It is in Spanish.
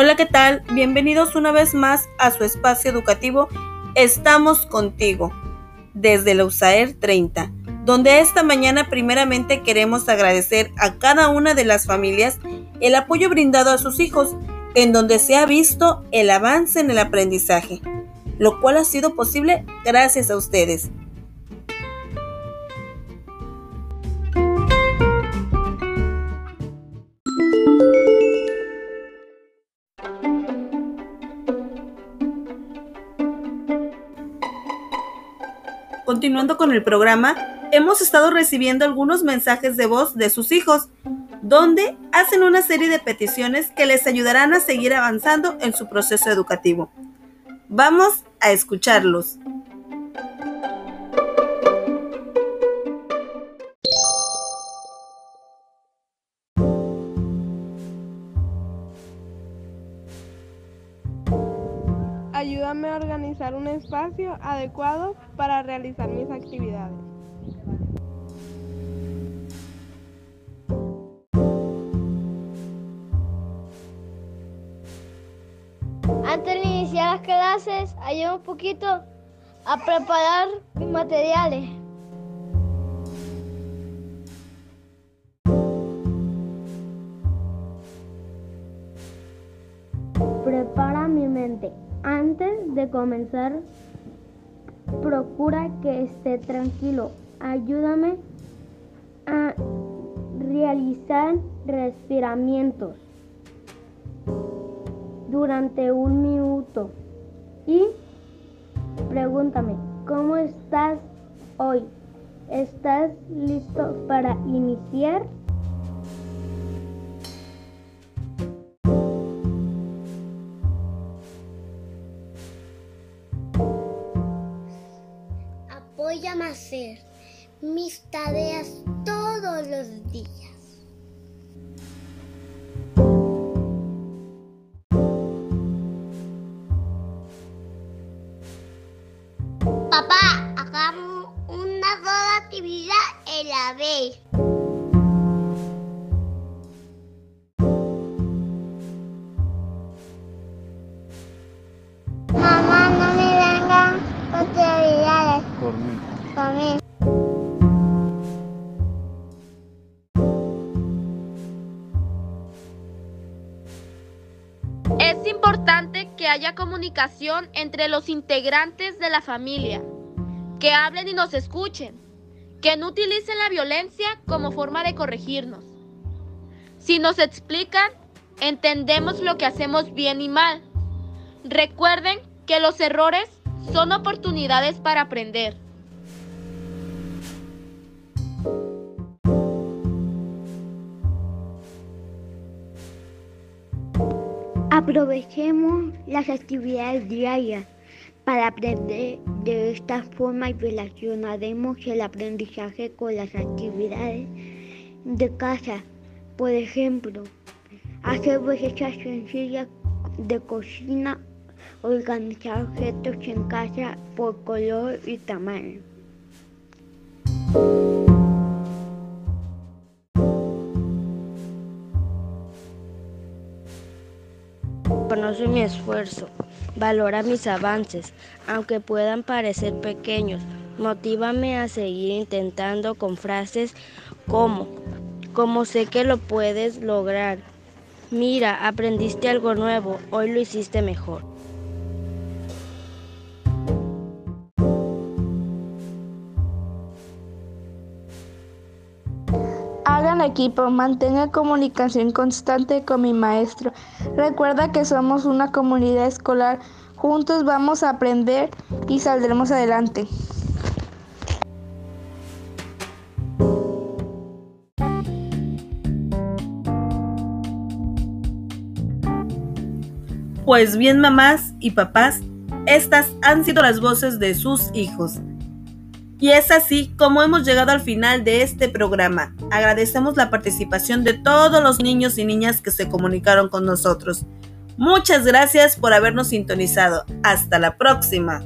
Hola, ¿qué tal? Bienvenidos una vez más a su espacio educativo Estamos contigo, desde la USAER 30, donde esta mañana primeramente queremos agradecer a cada una de las familias el apoyo brindado a sus hijos, en donde se ha visto el avance en el aprendizaje, lo cual ha sido posible gracias a ustedes. Continuando con el programa, hemos estado recibiendo algunos mensajes de voz de sus hijos, donde hacen una serie de peticiones que les ayudarán a seguir avanzando en su proceso educativo. Vamos a escucharlos. Ayúdame a organizar un espacio adecuado para realizar mis actividades. Antes de iniciar las clases, ayuda un poquito a preparar mis materiales. Antes de comenzar, procura que esté tranquilo. Ayúdame a realizar respiramientos durante un minuto y pregúntame, ¿cómo estás hoy? ¿Estás listo para iniciar? Apóyame a hacer mis tareas todos los días. Papá, hagamos una sola actividad en la vez. Es importante que haya comunicación entre los integrantes de la familia, que hablen y nos escuchen, que no utilicen la violencia como forma de corregirnos. Si nos explican, entendemos lo que hacemos bien y mal. Recuerden que los errores son oportunidades para aprender. Aprovechemos las actividades diarias para aprender de esta forma y relacionaremos el aprendizaje con las actividades de casa. Por ejemplo, hacer recetas sencillas de cocina, organizar objetos en casa por color y tamaño. Conoce mi esfuerzo, valora mis avances, aunque puedan parecer pequeños. Motívame a seguir intentando con frases como, como sé que lo puedes lograr. Mira, aprendiste algo nuevo, hoy lo hiciste mejor. Equipo, mantenga comunicación constante con mi maestro. Recuerda que somos una comunidad escolar. Juntos vamos a aprender y saldremos adelante. Pues bien, mamás y papás, estas han sido las voces de sus hijos. Y es así como hemos llegado al final de este programa. Agradecemos la participación de todos los niños y niñas que se comunicaron con nosotros. Muchas gracias por habernos sintonizado. Hasta la próxima.